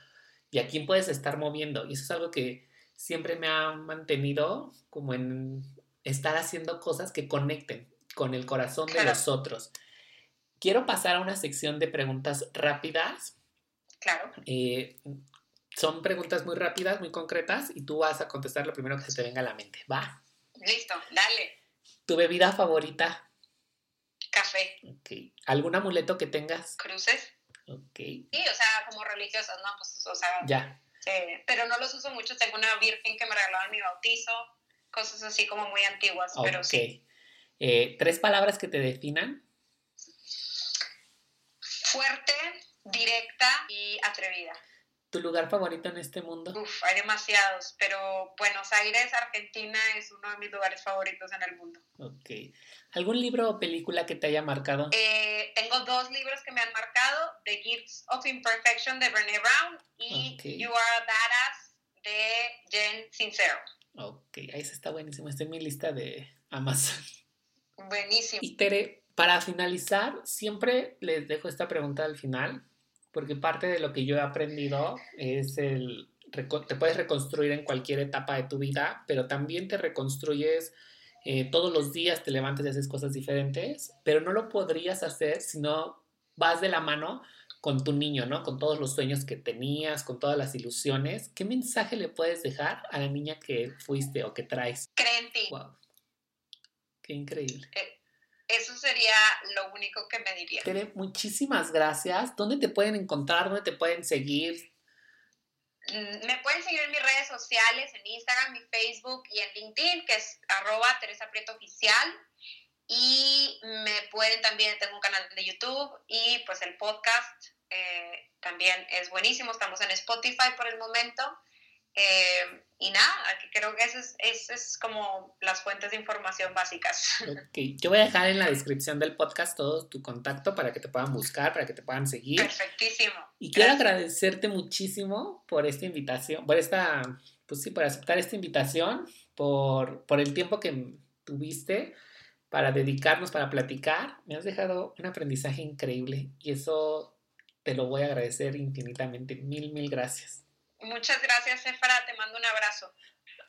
y a quién puedes estar moviendo. Y eso es algo que siempre me ha mantenido como en estar haciendo cosas que conecten con el corazón de los otros. Quiero pasar a una sección de preguntas rápidas. Claro. Eh, son preguntas muy rápidas, muy concretas, y tú vas a contestar lo primero que se te venga a la mente. ¿Va? Listo, dale. ¿Tu bebida favorita? Café. Ok. ¿Algún amuleto que tengas? Cruces. Ok. Sí, o sea, como religiosas, ¿no? Pues, o sea. Ya. pero no los uso mucho. Tengo una virgen que me regaló en mi bautizo, cosas así como muy antiguas, pero sí. Eh, ¿Tres palabras que te definan? Fuerte, directa y atrevida. ¿Tu lugar favorito en este mundo? Uf, hay demasiados, pero Buenos Aires, Argentina es uno de mis lugares favoritos en el mundo. Ok. ¿Algún libro o película que te haya marcado? Eh, tengo dos libros que me han marcado, The Gifts of Imperfection de Brené Brown y You Are a Badass de Jen Sincero. Ok, ahí está buenísimo, está en mi lista de Amazon. Buenísimo. Y Tere, para finalizar, siempre les dejo esta pregunta al final porque parte de lo que yo he aprendido es el te puedes reconstruir en cualquier etapa de tu vida, pero también te reconstruyes eh, todos los días, te levantas y haces cosas diferentes, pero no lo podrías hacer si no vas de la mano con tu niño, ¿no? Con todos los sueños que tenías, con todas las ilusiones. ¿Qué mensaje le puedes dejar a la niña que fuiste o que traes? Cree en ti. Wow. Qué increíble. Eh, eso sería lo único que me diría. Tere, muchísimas gracias. ¿Dónde te pueden encontrar? ¿Dónde te pueden seguir? Mm, me pueden seguir en mis redes sociales, en Instagram, y Facebook y en LinkedIn, que es arroba Teresa Prieto Oficial. Y me pueden también, tengo un canal de YouTube y pues el podcast eh, también es buenísimo. Estamos en Spotify por el momento. Eh, y nada, creo que esas es, es, como las fuentes de información básicas. (laughs) Ok, yo voy a dejar en la descripción del podcast todo tu contacto para que te puedan buscar, para que te puedan seguir. Perfectísimo. Y quiero agradecerte muchísimo por esta invitación, por esta, pues sí, por aceptar esta invitación, por, por el tiempo que tuviste para dedicarnos, para platicar. Me has dejado un aprendizaje increíble y eso te lo voy a agradecer infinitamente. Mil, mil gracias. Muchas gracias, Efra. Te mando un abrazo.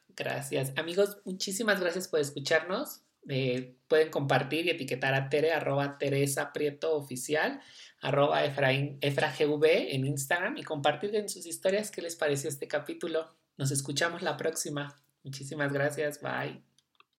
Gracias. Amigos, muchísimas gracias por escucharnos. Eh, pueden compartir y etiquetar a Tere, arroba Teresa Prieto Oficial, arroba Efraín, EfraGV en Instagram y compartir en sus historias qué les pareció este capítulo. Nos escuchamos la próxima. Muchísimas gracias. Bye.